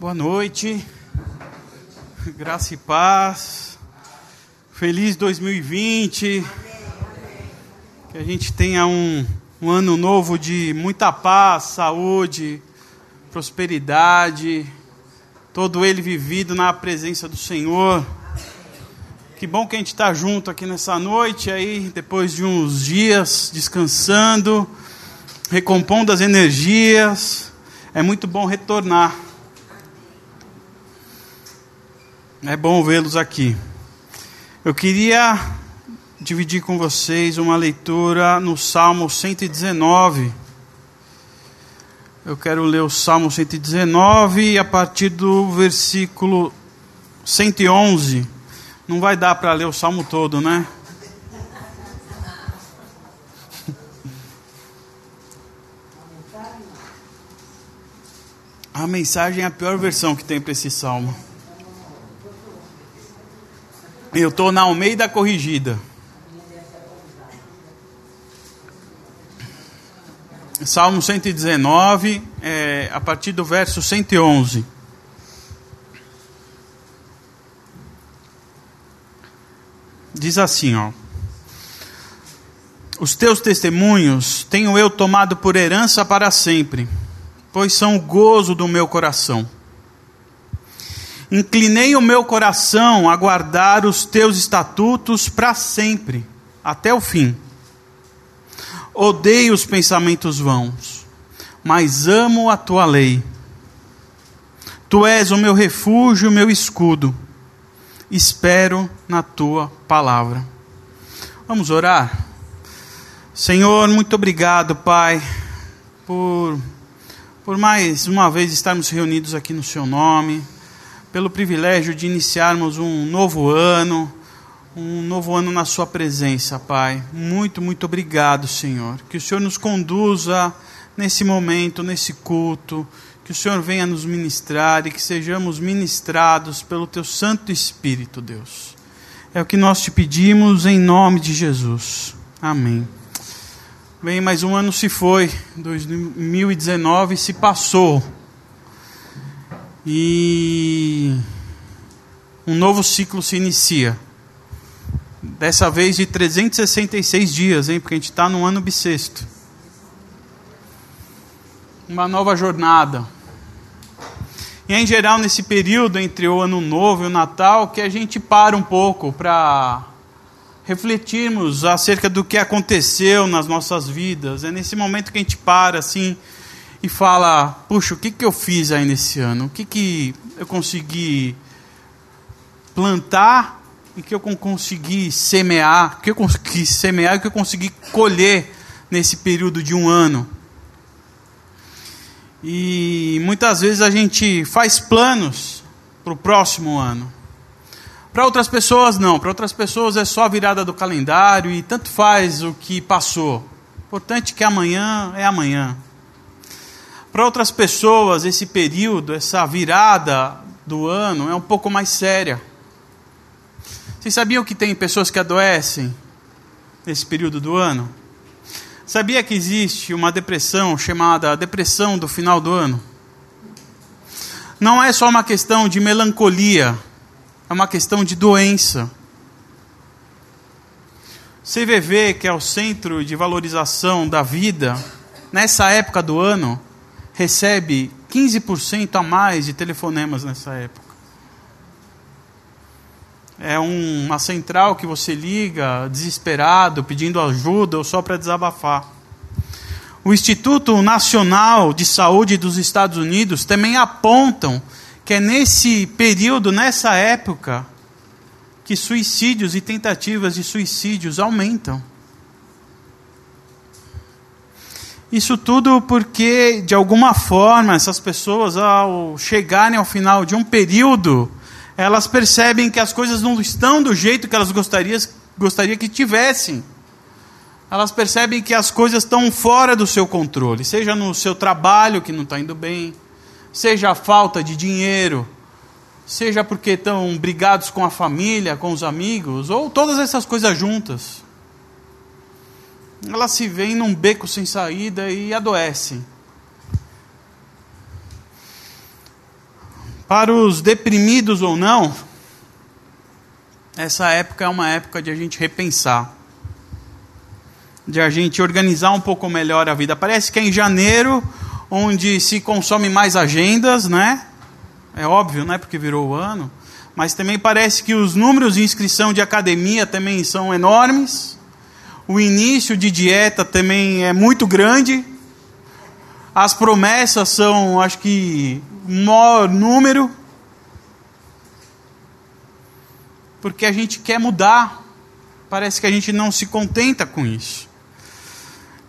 Boa noite, graça e paz, feliz 2020, que a gente tenha um, um ano novo de muita paz, saúde, prosperidade, todo ele vivido na presença do Senhor. Que bom que a gente está junto aqui nessa noite, aí depois de uns dias descansando, recompondo as energias. É muito bom retornar. É bom vê-los aqui. Eu queria dividir com vocês uma leitura no Salmo 119. Eu quero ler o Salmo 119 a partir do versículo 111. Não vai dar para ler o salmo todo, né? A mensagem é a pior versão que tem para esse salmo. Eu estou na Almeida Corrigida. Salmo 119, é, a partir do verso 111. Diz assim, ó. Os teus testemunhos tenho eu tomado por herança para sempre, pois são o gozo do meu coração. Inclinei o meu coração a guardar os teus estatutos para sempre, até o fim. Odeio os pensamentos vãos, mas amo a tua lei. Tu és o meu refúgio, o meu escudo. Espero na tua palavra. Vamos orar? Senhor, muito obrigado, Pai, por, por mais uma vez estarmos reunidos aqui no Seu nome pelo privilégio de iniciarmos um novo ano, um novo ano na Sua presença, Pai. Muito, muito obrigado, Senhor. Que o Senhor nos conduza nesse momento, nesse culto, que o Senhor venha nos ministrar e que sejamos ministrados pelo Teu Santo Espírito, Deus. É o que nós te pedimos em nome de Jesus. Amém. Bem, mais um ano se foi, 2019 se passou. E um novo ciclo se inicia. Dessa vez de 366 dias, hein? Porque a gente está no ano bissexto. Uma nova jornada. E é em geral, nesse período entre o Ano Novo e o Natal, que a gente para um pouco para refletirmos acerca do que aconteceu nas nossas vidas. É nesse momento que a gente para, assim, e fala: puxa, o que, que eu fiz aí nesse ano? O que, que eu consegui plantar e que eu consegui semear? O que eu consegui semear e o que eu consegui colher nesse período de um ano? E muitas vezes a gente faz planos para o próximo ano. Para outras pessoas, não. Para outras pessoas é só a virada do calendário e tanto faz o que passou. Importante que amanhã é amanhã. Para outras pessoas, esse período, essa virada do ano é um pouco mais séria. Vocês sabiam que tem pessoas que adoecem nesse período do ano? Sabia que existe uma depressão chamada depressão do final do ano? Não é só uma questão de melancolia, é uma questão de doença. CVV, que é o Centro de Valorização da Vida, nessa época do ano, recebe 15% a mais de telefonemas nessa época. É um, uma central que você liga desesperado, pedindo ajuda ou só para desabafar. O Instituto Nacional de Saúde dos Estados Unidos também apontam que é nesse período, nessa época, que suicídios e tentativas de suicídios aumentam. Isso tudo porque, de alguma forma, essas pessoas, ao chegarem ao final de um período, elas percebem que as coisas não estão do jeito que elas gostariam, gostaria que tivessem. Elas percebem que as coisas estão fora do seu controle, seja no seu trabalho que não está indo bem, seja a falta de dinheiro, seja porque estão brigados com a família, com os amigos, ou todas essas coisas juntas elas se veem num beco sem saída e adoecem. Para os deprimidos ou não, essa época é uma época de a gente repensar, de a gente organizar um pouco melhor a vida. Parece que é em janeiro onde se consome mais agendas, né? É óbvio, né? Porque virou o ano. Mas também parece que os números de inscrição de academia também são enormes. O início de dieta também é muito grande. As promessas são, acho que, maior número. Porque a gente quer mudar. Parece que a gente não se contenta com isso.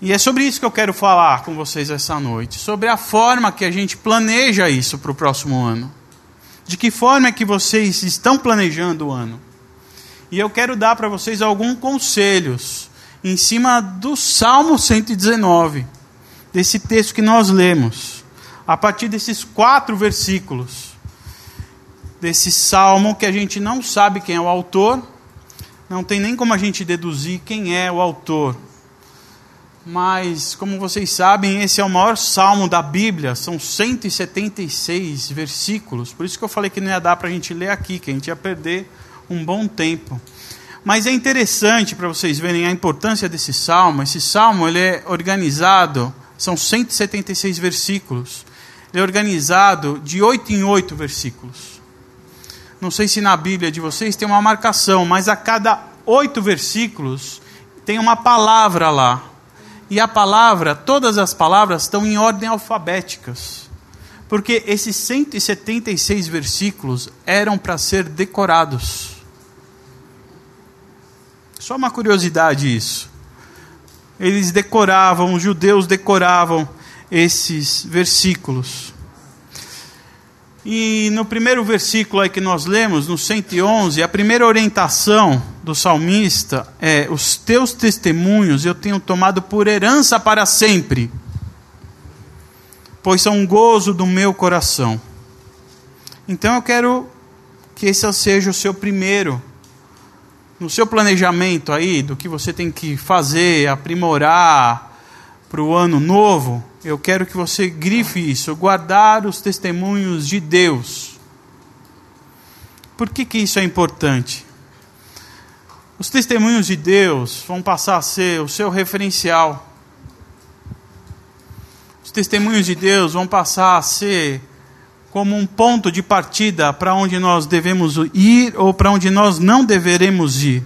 E é sobre isso que eu quero falar com vocês essa noite, sobre a forma que a gente planeja isso para o próximo ano. De que forma é que vocês estão planejando o ano? E eu quero dar para vocês alguns conselhos em cima do Salmo 119, desse texto que nós lemos, a partir desses quatro versículos, desse salmo que a gente não sabe quem é o autor, não tem nem como a gente deduzir quem é o autor mas, como vocês sabem, esse é o maior salmo da Bíblia, são 176 versículos, por isso que eu falei que não ia dar para a gente ler aqui, que a gente ia perder um bom tempo. Mas é interessante para vocês verem a importância desse salmo. Esse salmo ele é organizado, são 176 versículos. Ele é organizado de oito em oito versículos. Não sei se na Bíblia de vocês tem uma marcação, mas a cada oito versículos tem uma palavra lá. E a palavra, todas as palavras estão em ordem alfabéticas. Porque esses 176 versículos eram para ser decorados. Só uma curiosidade isso. Eles decoravam, os judeus decoravam esses versículos. E no primeiro versículo aí que nós lemos, no 111, a primeira orientação do salmista é: Os teus testemunhos eu tenho tomado por herança para sempre, pois são um gozo do meu coração. Então eu quero que esse seja o seu primeiro, no seu planejamento aí, do que você tem que fazer, aprimorar para o ano novo eu quero que você grife isso, guardar os testemunhos de Deus. Por que, que isso é importante? Os testemunhos de Deus vão passar a ser o seu referencial. Os testemunhos de Deus vão passar a ser como um ponto de partida para onde nós devemos ir ou para onde nós não deveremos ir.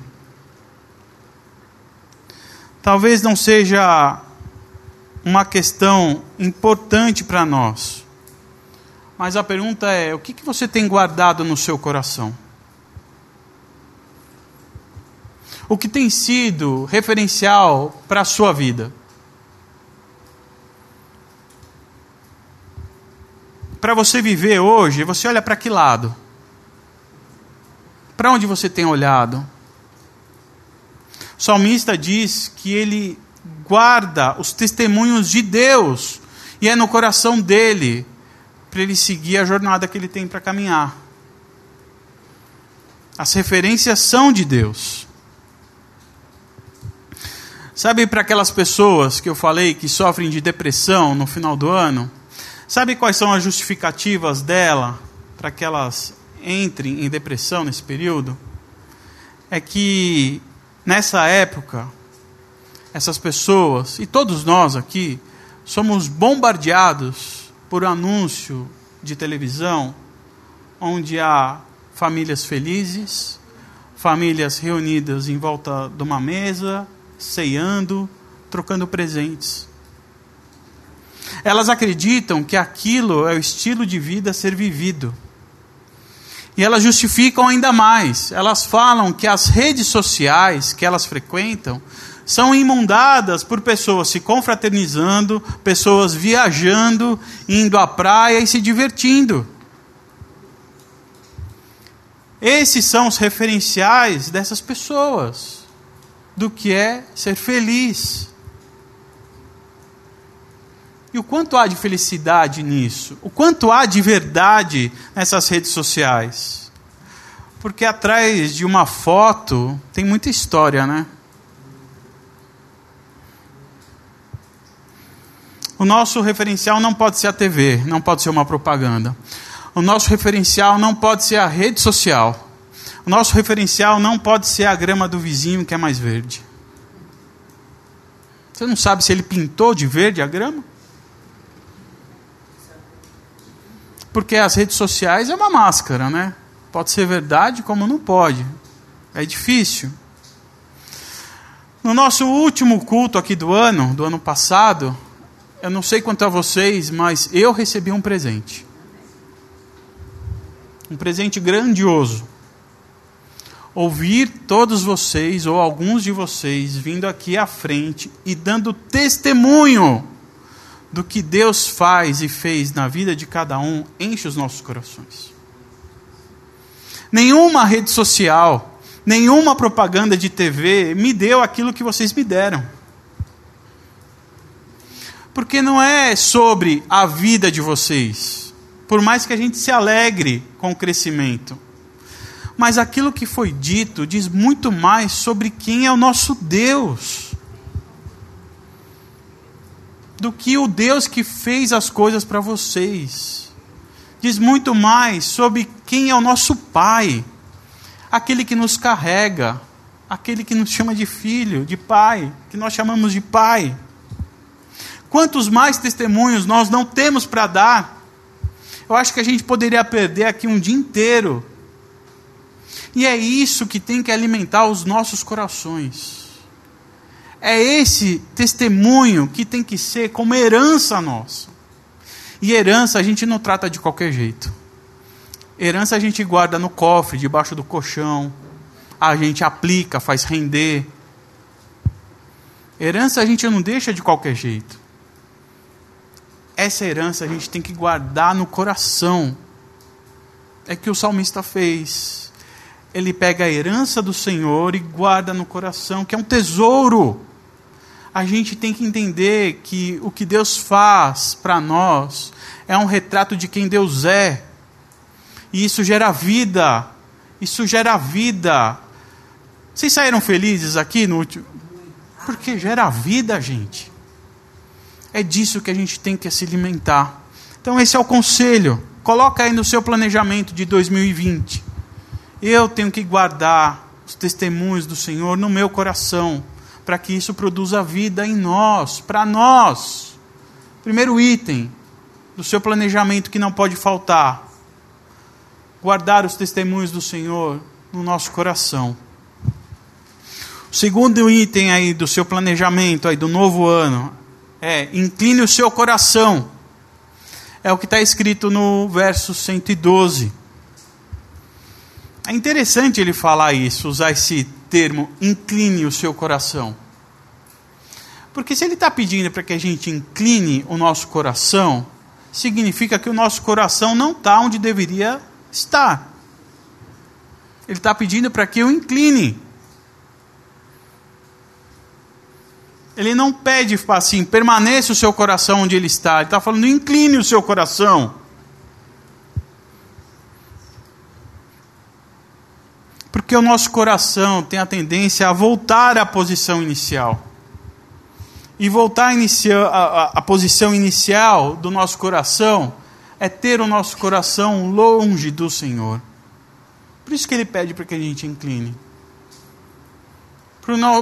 Talvez não seja uma questão importante para nós. Mas a pergunta é: o que, que você tem guardado no seu coração? O que tem sido referencial para a sua vida? Para você viver hoje, você olha para que lado? Para onde você tem olhado? O salmista diz que ele guarda os testemunhos de Deus e é no coração dele para ele seguir a jornada que ele tem para caminhar. As referências são de Deus. Sabe para aquelas pessoas que eu falei que sofrem de depressão no final do ano? Sabe quais são as justificativas dela para que elas entrem em depressão nesse período? É que nessa época essas pessoas e todos nós aqui somos bombardeados por um anúncio de televisão onde há famílias felizes, famílias reunidas em volta de uma mesa, ceando, trocando presentes. Elas acreditam que aquilo é o estilo de vida a ser vivido. E elas justificam ainda mais. Elas falam que as redes sociais que elas frequentam são imundadas por pessoas se confraternizando, pessoas viajando, indo à praia e se divertindo. Esses são os referenciais dessas pessoas do que é ser feliz. E o quanto há de felicidade nisso? O quanto há de verdade nessas redes sociais? Porque atrás de uma foto tem muita história, né? O nosso referencial não pode ser a TV, não pode ser uma propaganda. O nosso referencial não pode ser a rede social. O nosso referencial não pode ser a grama do vizinho que é mais verde. Você não sabe se ele pintou de verde a grama? Porque as redes sociais é uma máscara, né? Pode ser verdade, como não pode. É difícil. No nosso último culto aqui do ano, do ano passado, eu não sei quanto a vocês, mas eu recebi um presente. Um presente grandioso. Ouvir todos vocês, ou alguns de vocês, vindo aqui à frente e dando testemunho do que Deus faz e fez na vida de cada um, enche os nossos corações. Nenhuma rede social, nenhuma propaganda de TV me deu aquilo que vocês me deram. Porque não é sobre a vida de vocês, por mais que a gente se alegre com o crescimento. Mas aquilo que foi dito diz muito mais sobre quem é o nosso Deus do que o Deus que fez as coisas para vocês. Diz muito mais sobre quem é o nosso Pai aquele que nos carrega, aquele que nos chama de filho, de pai, que nós chamamos de pai. Quantos mais testemunhos nós não temos para dar? Eu acho que a gente poderia perder aqui um dia inteiro. E é isso que tem que alimentar os nossos corações. É esse testemunho que tem que ser como herança nossa. E herança a gente não trata de qualquer jeito. Herança a gente guarda no cofre, debaixo do colchão. A gente aplica, faz render. Herança a gente não deixa de qualquer jeito. Essa herança a gente tem que guardar no coração. É que o salmista fez. Ele pega a herança do Senhor e guarda no coração, que é um tesouro. A gente tem que entender que o que Deus faz para nós é um retrato de quem Deus é. E isso gera vida. Isso gera vida. Vocês saíram felizes aqui no último? Porque gera vida, gente. É disso que a gente tem que se alimentar. Então esse é o conselho. Coloca aí no seu planejamento de 2020. Eu tenho que guardar os testemunhos do Senhor no meu coração, para que isso produza vida em nós, para nós. Primeiro item do seu planejamento que não pode faltar: guardar os testemunhos do Senhor no nosso coração. O segundo item aí do seu planejamento aí do novo ano é incline o seu coração. É o que está escrito no verso 112. É interessante ele falar isso, usar esse termo, incline o seu coração. Porque se ele está pedindo para que a gente incline o nosso coração, significa que o nosso coração não está onde deveria Está. Ele está pedindo para que eu incline. Ele não pede assim, permaneça o seu coração onde ele está. Ele está falando, incline o seu coração. Porque o nosso coração tem a tendência a voltar à posição inicial. E voltar à posição inicial do nosso coração é ter o nosso coração longe do Senhor. Por isso que ele pede para que a gente incline.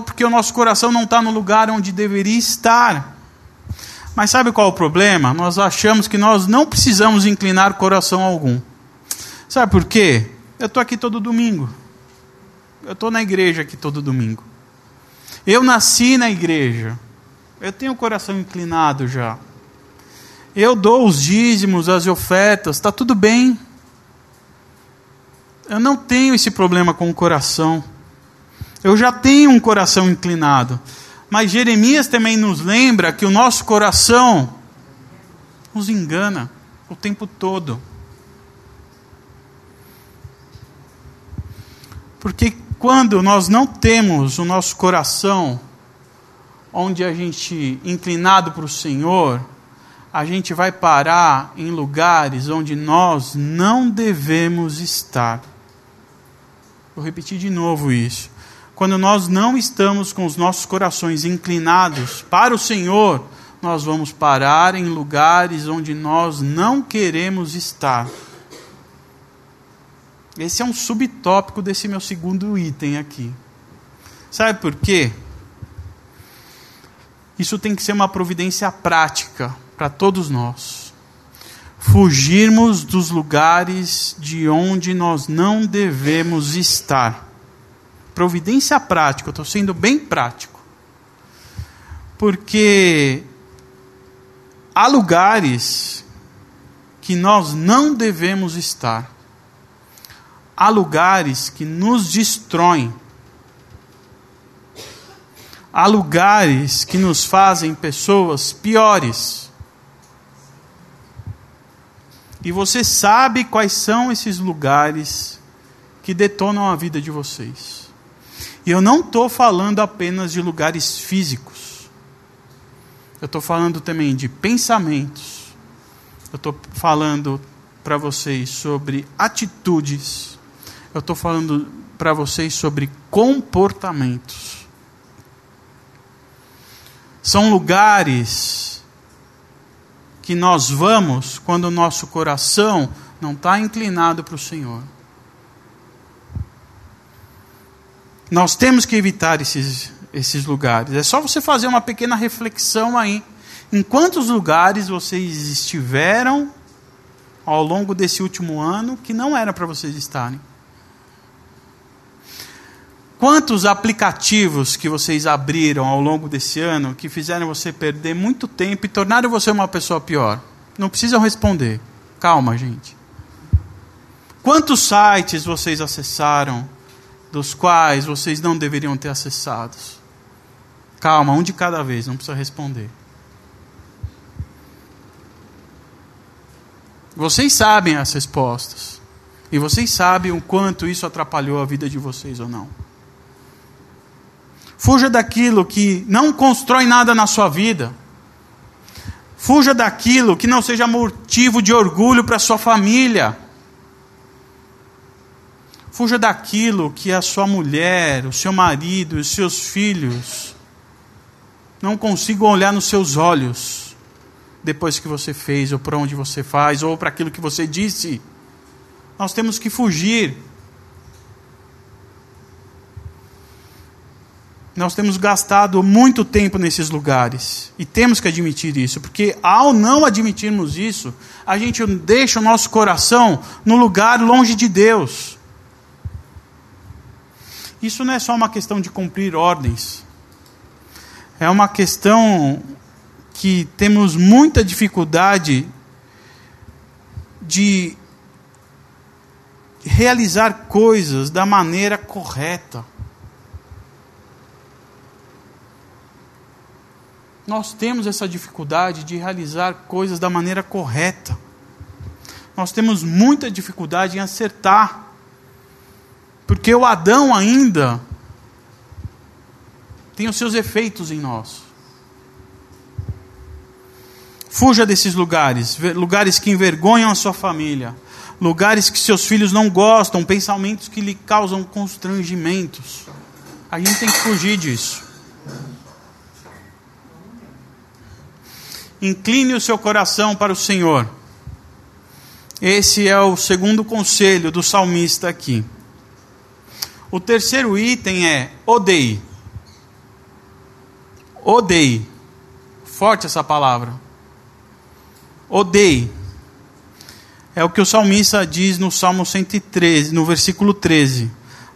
Porque o nosso coração não está no lugar onde deveria estar. Mas sabe qual é o problema? Nós achamos que nós não precisamos inclinar coração algum. Sabe por quê? Eu estou aqui todo domingo. Eu estou na igreja aqui todo domingo. Eu nasci na igreja. Eu tenho o coração inclinado já. Eu dou os dízimos, as ofertas, está tudo bem. Eu não tenho esse problema com o coração. Eu já tenho um coração inclinado. Mas Jeremias também nos lembra que o nosso coração nos engana o tempo todo. Porque quando nós não temos o nosso coração onde a gente inclinado para o Senhor, a gente vai parar em lugares onde nós não devemos estar. Vou repetir de novo isso. Quando nós não estamos com os nossos corações inclinados para o Senhor, nós vamos parar em lugares onde nós não queremos estar. Esse é um subtópico desse meu segundo item aqui. Sabe por quê? Isso tem que ser uma providência prática para todos nós. Fugirmos dos lugares de onde nós não devemos estar. Providência prática, eu estou sendo bem prático. Porque há lugares que nós não devemos estar. Há lugares que nos destroem. Há lugares que nos fazem pessoas piores. E você sabe quais são esses lugares que detonam a vida de vocês. E eu não estou falando apenas de lugares físicos. Eu estou falando também de pensamentos. Eu estou falando para vocês sobre atitudes. Eu estou falando para vocês sobre comportamentos. São lugares que nós vamos quando o nosso coração não está inclinado para o Senhor. Nós temos que evitar esses, esses lugares. É só você fazer uma pequena reflexão aí. Em quantos lugares vocês estiveram ao longo desse último ano que não era para vocês estarem? Quantos aplicativos que vocês abriram ao longo desse ano que fizeram você perder muito tempo e tornaram você uma pessoa pior? Não precisam responder. Calma, gente. Quantos sites vocês acessaram dos quais vocês não deveriam ter acessado? Calma, um de cada vez, não precisa responder. Vocês sabem as respostas. E vocês sabem o quanto isso atrapalhou a vida de vocês ou não. Fuja daquilo que não constrói nada na sua vida. Fuja daquilo que não seja motivo de orgulho para sua família. Fuja daquilo que a sua mulher, o seu marido, os seus filhos não consigam olhar nos seus olhos depois que você fez, ou para onde você faz, ou para aquilo que você disse. Nós temos que fugir Nós temos gastado muito tempo nesses lugares e temos que admitir isso, porque ao não admitirmos isso, a gente deixa o nosso coração no lugar longe de Deus. Isso não é só uma questão de cumprir ordens, é uma questão que temos muita dificuldade de realizar coisas da maneira correta. Nós temos essa dificuldade de realizar coisas da maneira correta. Nós temos muita dificuldade em acertar. Porque o Adão ainda tem os seus efeitos em nós. Fuja desses lugares, lugares que envergonham a sua família, lugares que seus filhos não gostam, pensamentos que lhe causam constrangimentos. A gente tem que fugir disso. Incline o seu coração para o Senhor. Esse é o segundo conselho do salmista aqui. O terceiro item é odeie. Odeie. Forte essa palavra. Odeie. É o que o salmista diz no Salmo 113, no versículo 13.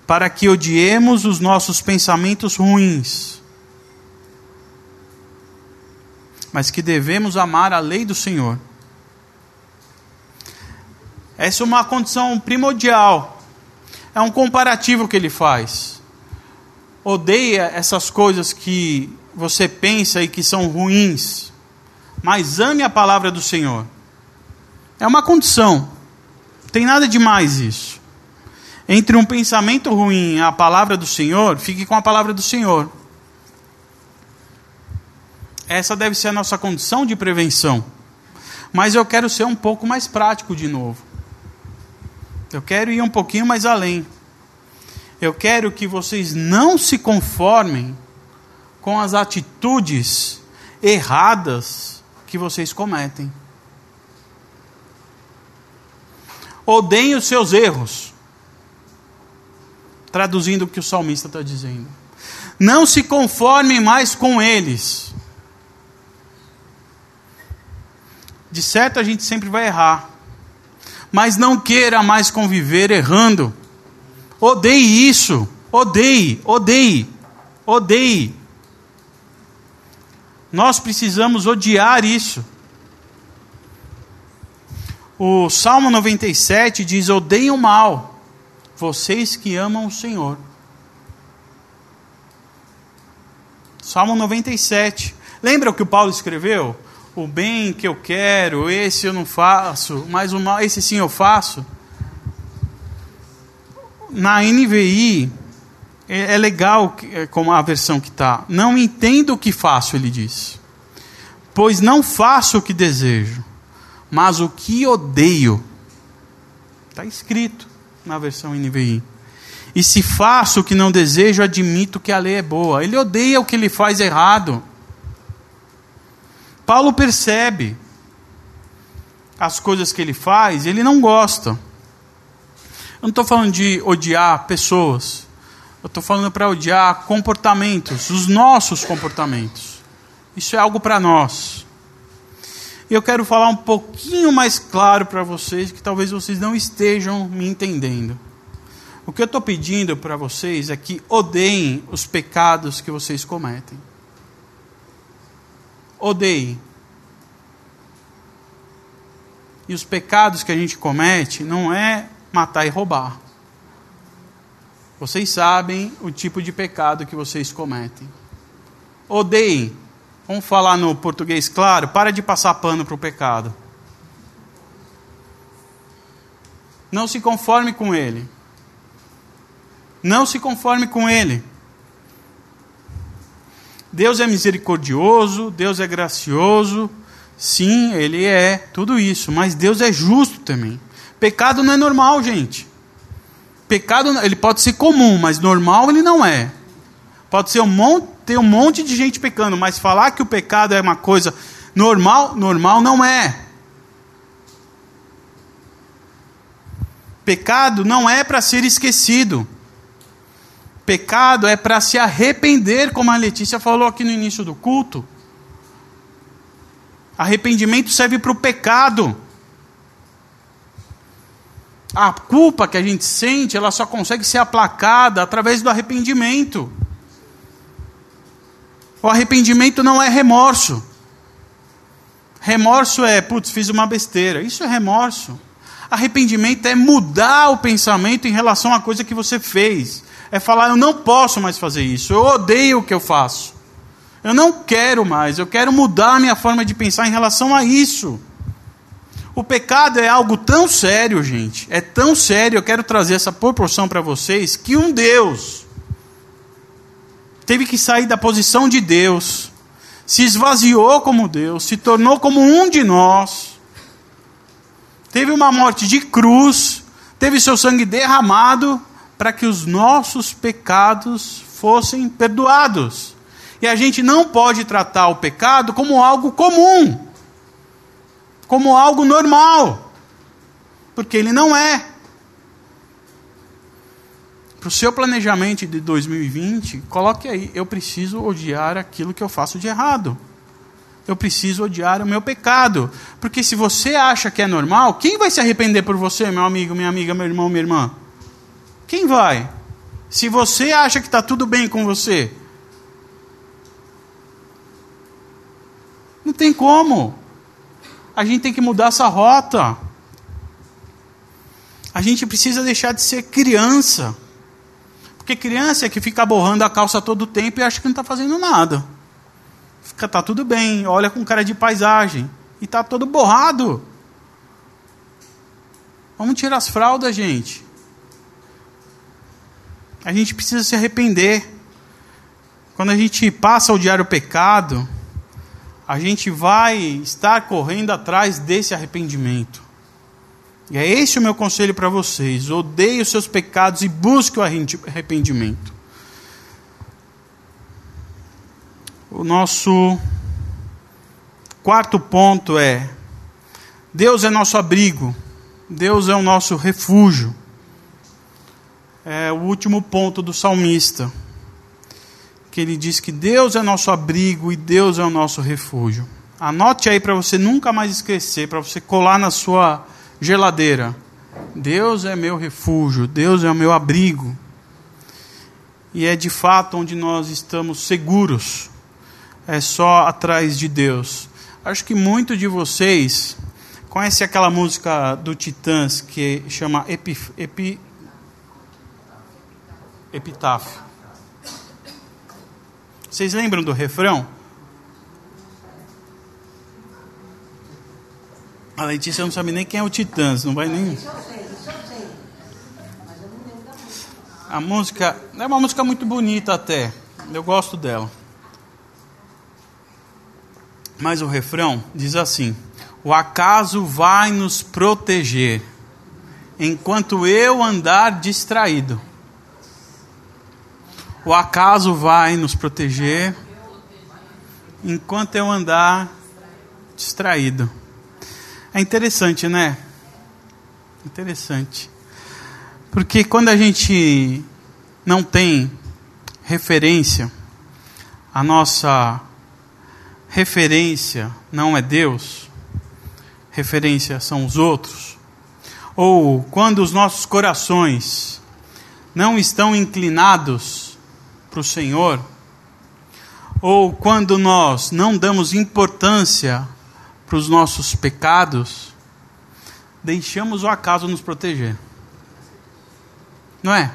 Para que odiemos os nossos pensamentos ruins mas que devemos amar a lei do Senhor. Essa é uma condição primordial. É um comparativo que ele faz. Odeia essas coisas que você pensa e que são ruins, mas ame a palavra do Senhor. É uma condição. Tem nada de mais isso. Entre um pensamento ruim e a palavra do Senhor, fique com a palavra do Senhor. Essa deve ser a nossa condição de prevenção. Mas eu quero ser um pouco mais prático de novo. Eu quero ir um pouquinho mais além. Eu quero que vocês não se conformem com as atitudes erradas que vocês cometem. Odeiem os seus erros. traduzindo o que o salmista está dizendo. Não se conformem mais com eles. De certo a gente sempre vai errar. Mas não queira mais conviver errando. Odeie isso. Odeie, odeie, odeie. Nós precisamos odiar isso. O Salmo 97 diz: Odeiem o mal, vocês que amam o Senhor. Salmo 97. Lembra o que o Paulo escreveu? O bem que eu quero, esse eu não faço, mas o mal, esse sim eu faço. Na NVI, é, é legal é, como a versão que está. Não entendo o que faço, ele diz. Pois não faço o que desejo, mas o que odeio. Está escrito na versão NVI. E se faço o que não desejo, admito que a lei é boa. Ele odeia o que ele faz errado. Paulo percebe as coisas que ele faz, ele não gosta. Eu não estou falando de odiar pessoas. Eu estou falando para odiar comportamentos, os nossos comportamentos. Isso é algo para nós. E eu quero falar um pouquinho mais claro para vocês, que talvez vocês não estejam me entendendo. O que eu estou pedindo para vocês é que odeiem os pecados que vocês cometem. Odeiem. E os pecados que a gente comete não é matar e roubar. Vocês sabem o tipo de pecado que vocês cometem. Odeiem. Vamos falar no português claro? Para de passar pano para o pecado. Não se conforme com ele. Não se conforme com ele. Deus é misericordioso, Deus é gracioso. Sim, ele é tudo isso, mas Deus é justo também. Pecado não é normal, gente. Pecado ele pode ser comum, mas normal ele não é. Pode ser um monte, ter um monte de gente pecando, mas falar que o pecado é uma coisa normal, normal não é. Pecado não é para ser esquecido. Pecado é para se arrepender, como a Letícia falou aqui no início do culto. Arrependimento serve para o pecado. A culpa que a gente sente, ela só consegue ser aplacada através do arrependimento. O arrependimento não é remorso. Remorso é, putz, fiz uma besteira. Isso é remorso. Arrependimento é mudar o pensamento em relação à coisa que você fez é falar: eu não posso mais fazer isso, eu odeio o que eu faço. Eu não quero mais, eu quero mudar a minha forma de pensar em relação a isso. O pecado é algo tão sério, gente, é tão sério, eu quero trazer essa proporção para vocês, que um Deus teve que sair da posição de Deus, se esvaziou como Deus, se tornou como um de nós, teve uma morte de cruz, teve seu sangue derramado para que os nossos pecados fossem perdoados. E a gente não pode tratar o pecado como algo comum, como algo normal, porque ele não é. Para o seu planejamento de 2020, coloque aí: eu preciso odiar aquilo que eu faço de errado. Eu preciso odiar o meu pecado. Porque se você acha que é normal, quem vai se arrepender por você, meu amigo, minha amiga, meu irmão, minha irmã? Quem vai? Se você acha que está tudo bem com você, não tem como. A gente tem que mudar essa rota. A gente precisa deixar de ser criança. Porque criança é que fica borrando a calça todo o tempo e acha que não está fazendo nada. Fica, tá tudo bem, olha com cara de paisagem. E está todo borrado. Vamos tirar as fraldas, gente. A gente precisa se arrepender. Quando a gente passa o pecado, a gente vai estar correndo atrás desse arrependimento. E é esse o meu conselho para vocês. Odeie os seus pecados e busque o arrependimento. O nosso quarto ponto é: Deus é nosso abrigo, Deus é o nosso refúgio. É o último ponto do salmista, que ele diz que Deus é nosso abrigo e Deus é o nosso refúgio. Anote aí para você nunca mais esquecer, para você colar na sua geladeira. Deus é meu refúgio, Deus é o meu abrigo. E é de fato onde nós estamos seguros. É só atrás de Deus. Acho que muito de vocês conhece aquela música do Titãs que chama Epi, Epi, Epitáfio. Vocês lembram do refrão? A Letícia não sabe nem quem é o Titãs, não vai nem. A música é uma música muito bonita até. Eu gosto dela. Mas o refrão diz assim: O acaso vai nos proteger enquanto eu andar distraído. O acaso vai nos proteger enquanto eu andar distraído. É interessante, né? Interessante. Porque quando a gente não tem referência, a nossa referência não é Deus, referência são os outros, ou quando os nossos corações não estão inclinados para o Senhor, ou quando nós não damos importância para os nossos pecados, deixamos o acaso nos proteger. Não é?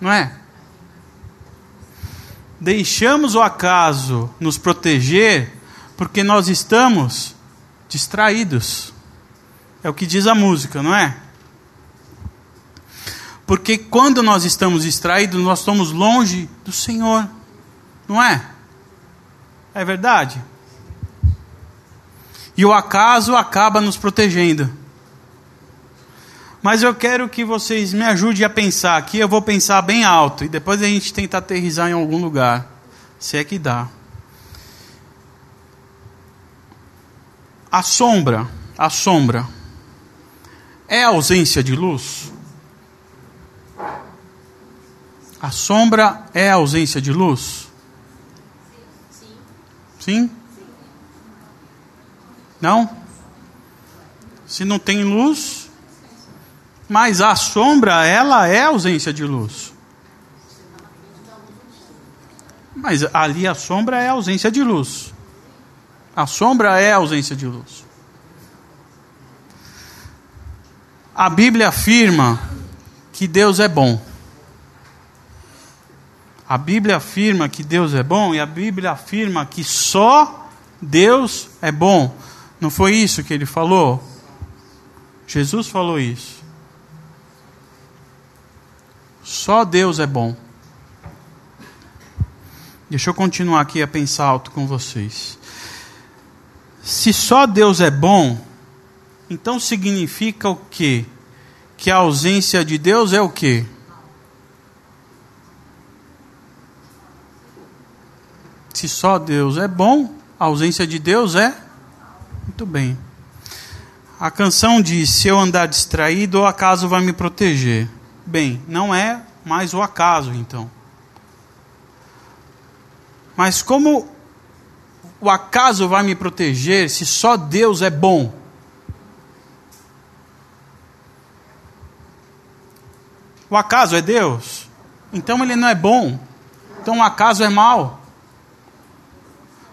Não é? Deixamos o acaso nos proteger porque nós estamos distraídos. É o que diz a música, não é? Porque quando nós estamos distraídos, nós estamos longe do Senhor. Não é? É verdade? E o acaso acaba nos protegendo. Mas eu quero que vocês me ajudem a pensar aqui. Eu vou pensar bem alto e depois a gente tenta aterrizar em algum lugar. Se é que dá. A sombra, a sombra, é a ausência de luz? A sombra é a ausência de luz? Sim? Sim? Não? Se não tem luz, mas a sombra, ela é ausência de luz. Mas ali a sombra é ausência de luz. A sombra é ausência de luz. A Bíblia afirma que Deus é bom. A Bíblia afirma que Deus é bom e a Bíblia afirma que só Deus é bom. Não foi isso que ele falou? Jesus falou isso. Só Deus é bom. Deixa eu continuar aqui a pensar alto com vocês. Se só Deus é bom, então significa o quê? Que a ausência de Deus é o quê? Se só Deus é bom, a ausência de Deus é? Muito bem. A canção diz: Se eu andar distraído, o acaso vai me proteger. Bem, não é mais o acaso, então. Mas como o acaso vai me proteger se só Deus é bom? O acaso é Deus? Então ele não é bom. Então o acaso é mal.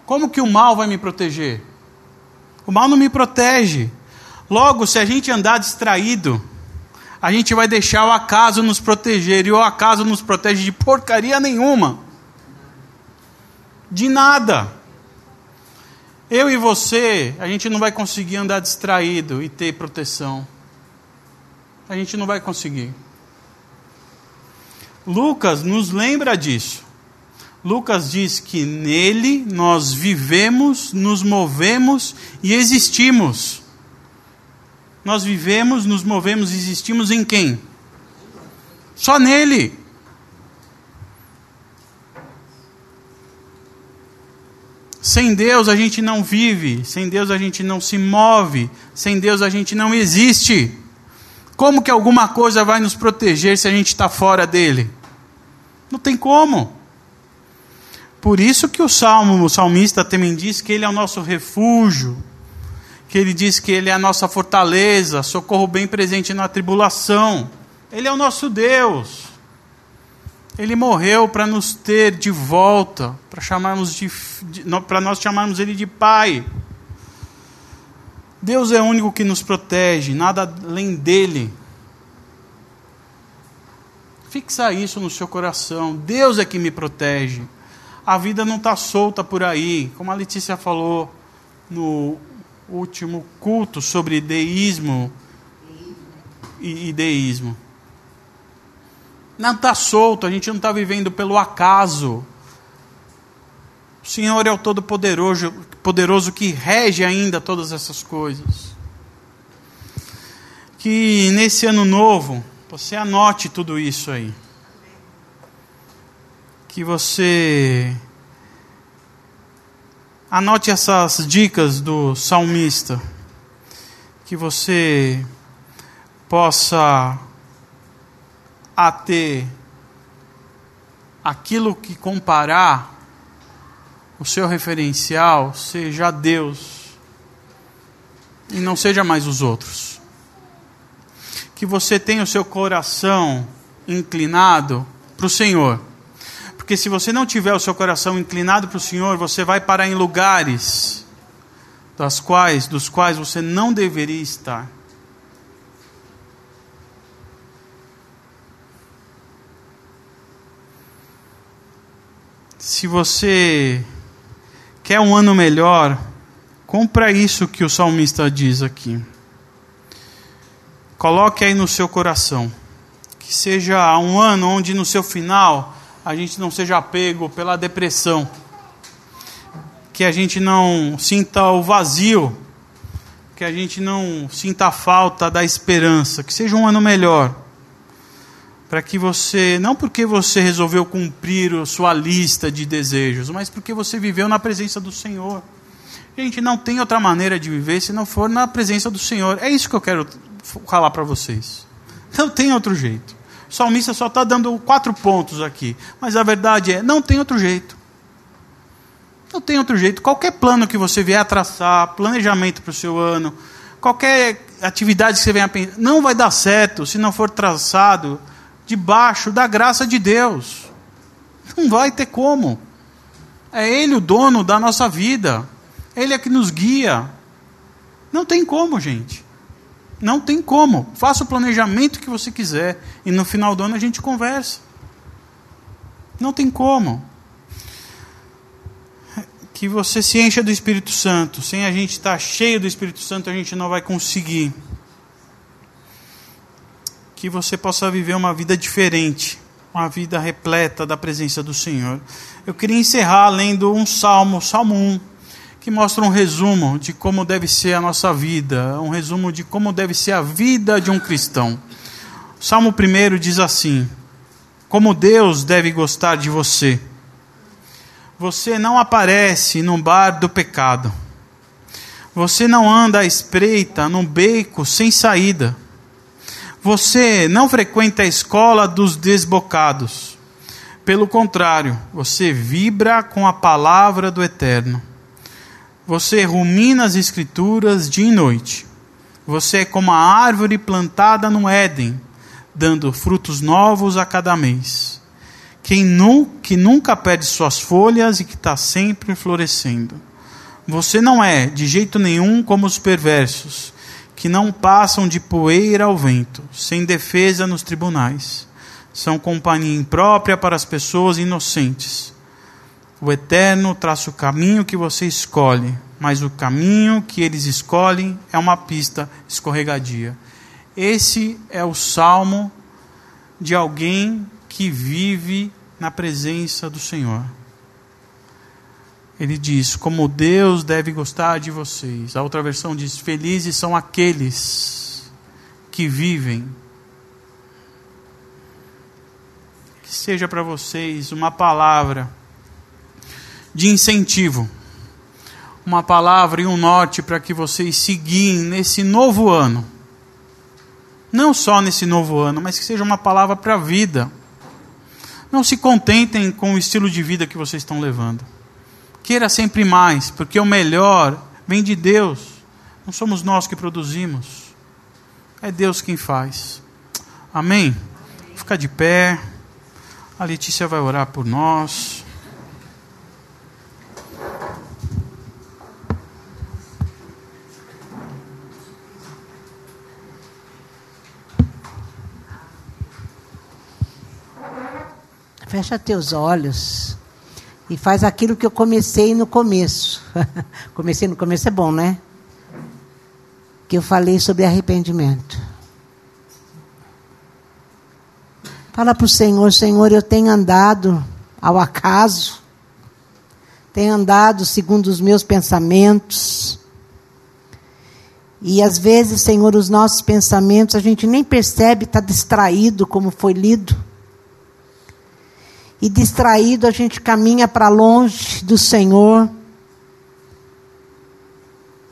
Como que o mal vai me proteger? O mal não me protege. Logo, se a gente andar distraído, a gente vai deixar o acaso nos proteger. E o acaso nos protege de porcaria nenhuma. De nada. Eu e você, a gente não vai conseguir andar distraído e ter proteção. A gente não vai conseguir. Lucas nos lembra disso. Lucas diz que nele nós vivemos, nos movemos e existimos. Nós vivemos, nos movemos, existimos em quem? Só nele. Sem Deus a gente não vive, sem Deus a gente não se move, sem Deus a gente não existe. Como que alguma coisa vai nos proteger se a gente está fora dele? Não tem como. Por isso que o salmo, o salmista também diz que ele é o nosso refúgio, que ele diz que ele é a nossa fortaleza, socorro bem presente na tribulação. Ele é o nosso Deus. Ele morreu para nos ter de volta, para chamarmos de, de para nós chamarmos ele de pai. Deus é o único que nos protege, nada além dele. Fixa isso no seu coração. Deus é que me protege. A vida não está solta por aí. Como a Letícia falou no último culto sobre deísmo e deísmo. Não está solto, a gente não está vivendo pelo acaso. O Senhor é o Todo-Poderoso poderoso que rege ainda todas essas coisas. Que nesse ano novo você anote tudo isso aí. Que você anote essas dicas do salmista. Que você possa a ter aquilo que comparar o seu referencial seja Deus e não seja mais os outros. Que você tenha o seu coração inclinado para o Senhor. Porque se você não tiver o seu coração inclinado para o Senhor, você vai parar em lugares das quais, dos quais você não deveria estar. se você quer um ano melhor, compra isso que o salmista diz aqui. Coloque aí no seu coração. Que seja um ano onde no seu final a gente não seja apego pela depressão. Que a gente não sinta o vazio. Que a gente não sinta a falta da esperança. Que seja um ano melhor para que você, não porque você resolveu cumprir a sua lista de desejos, mas porque você viveu na presença do Senhor. Gente, não tem outra maneira de viver se não for na presença do Senhor. É isso que eu quero falar para vocês. Não tem outro jeito. O salmista só está dando quatro pontos aqui. Mas a verdade é, não tem outro jeito. Não tem outro jeito. Qualquer plano que você vier a traçar, planejamento para o seu ano, qualquer atividade que você venha a pensar, não vai dar certo se não for traçado debaixo da graça de Deus. Não vai ter como. É Ele o dono da nossa vida. Ele é que nos guia. Não tem como, gente. Não tem como. Faça o planejamento que você quiser. E no final do ano a gente conversa. Não tem como. Que você se encha do Espírito Santo. Sem a gente estar cheio do Espírito Santo, a gente não vai conseguir que você possa viver uma vida diferente, uma vida repleta da presença do Senhor. Eu queria encerrar lendo um salmo, Salmo 1, que mostra um resumo de como deve ser a nossa vida, um resumo de como deve ser a vida de um cristão. O Salmo 1 diz assim: Como Deus deve gostar de você. Você não aparece no bar do pecado. Você não anda à espreita num beco sem saída. Você não frequenta a escola dos desbocados. Pelo contrário, você vibra com a palavra do Eterno. Você rumina as Escrituras dia e noite. Você é como a árvore plantada no Éden, dando frutos novos a cada mês. Quem nu, que nunca perde suas folhas e que está sempre florescendo. Você não é, de jeito nenhum, como os perversos que não passam de poeira ao vento, sem defesa nos tribunais. São companhia imprópria para as pessoas inocentes. O Eterno traça o caminho que você escolhe, mas o caminho que eles escolhem é uma pista escorregadia. Esse é o salmo de alguém que vive na presença do Senhor ele diz: Como Deus deve gostar de vocês. A outra versão diz: Felizes são aqueles que vivem. Que seja para vocês uma palavra de incentivo, uma palavra e um norte para que vocês seguirem nesse novo ano. Não só nesse novo ano, mas que seja uma palavra para a vida. Não se contentem com o estilo de vida que vocês estão levando. Queira sempre mais, porque o melhor vem de Deus. Não somos nós que produzimos. É Deus quem faz. Amém? Fica de pé. A Letícia vai orar por nós. Fecha teus olhos e faz aquilo que eu comecei no começo. comecei no começo é bom, né? Que eu falei sobre arrependimento. Fala para o Senhor, Senhor, eu tenho andado ao acaso, tenho andado segundo os meus pensamentos. E às vezes, Senhor, os nossos pensamentos a gente nem percebe, está distraído, como foi lido e distraído a gente caminha para longe do Senhor.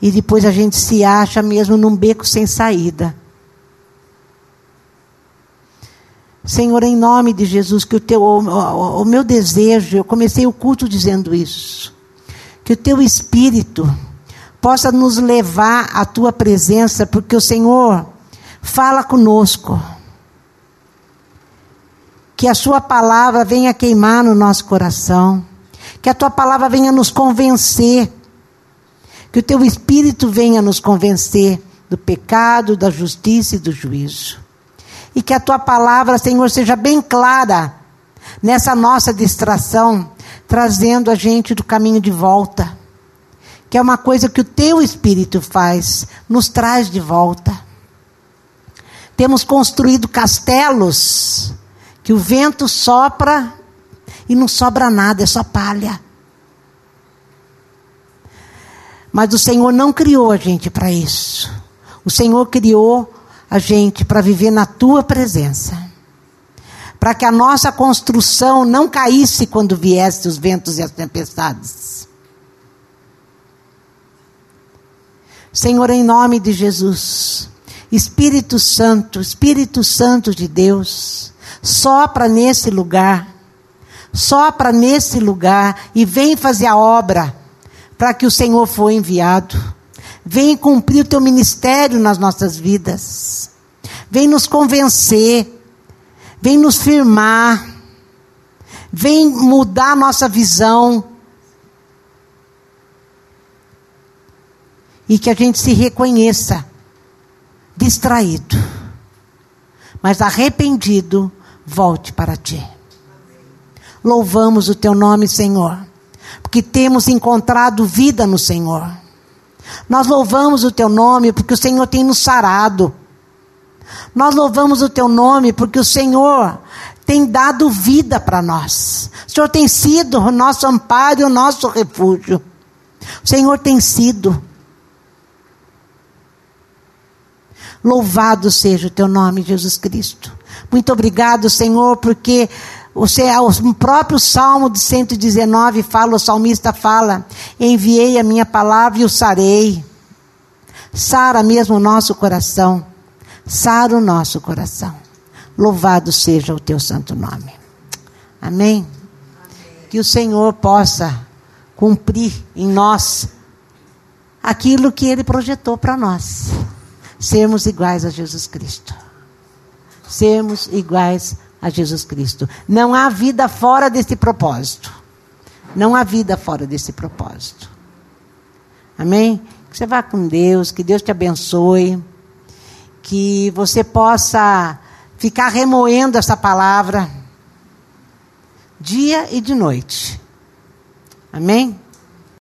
E depois a gente se acha mesmo num beco sem saída. Senhor, em nome de Jesus, que o teu o, o, meu desejo, eu comecei o culto dizendo isso, que o teu espírito possa nos levar à tua presença, porque o Senhor fala conosco que a Sua palavra venha queimar no nosso coração, que a Tua palavra venha nos convencer, que o Teu Espírito venha nos convencer do pecado, da justiça e do juízo. E que a Tua palavra, Senhor, seja bem clara nessa nossa distração, trazendo a gente do caminho de volta. Que é uma coisa que o Teu Espírito faz, nos traz de volta. Temos construído castelos que o vento sopra e não sobra nada, é só palha. Mas o Senhor não criou a gente para isso. O Senhor criou a gente para viver na tua presença. Para que a nossa construção não caísse quando viessem os ventos e as tempestades. Senhor, em nome de Jesus, Espírito Santo, Espírito Santo de Deus, Sopra nesse lugar. Sopra nesse lugar e vem fazer a obra para que o Senhor foi enviado. Vem cumprir o teu ministério nas nossas vidas. Vem nos convencer. Vem nos firmar. Vem mudar nossa visão. E que a gente se reconheça distraído, mas arrependido volte para ti. Louvamos o teu nome, Senhor, porque temos encontrado vida no Senhor. Nós louvamos o teu nome porque o Senhor tem nos sarado. Nós louvamos o teu nome porque o Senhor tem dado vida para nós. O Senhor tem sido o nosso amparo e o nosso refúgio. O Senhor tem sido. Louvado seja o teu nome, Jesus Cristo. Muito obrigado, Senhor, porque o próprio Salmo de 119 fala, o salmista fala: Enviei a minha palavra e o sarei. Sara mesmo o nosso coração. Sara o nosso coração. Louvado seja o teu santo nome. Amém? Amém. Que o Senhor possa cumprir em nós aquilo que Ele projetou para nós. Sermos iguais a Jesus Cristo sermos iguais a Jesus Cristo. Não há vida fora desse propósito. Não há vida fora desse propósito. Amém? Que você vá com Deus, que Deus te abençoe, que você possa ficar remoendo essa palavra dia e de noite. Amém?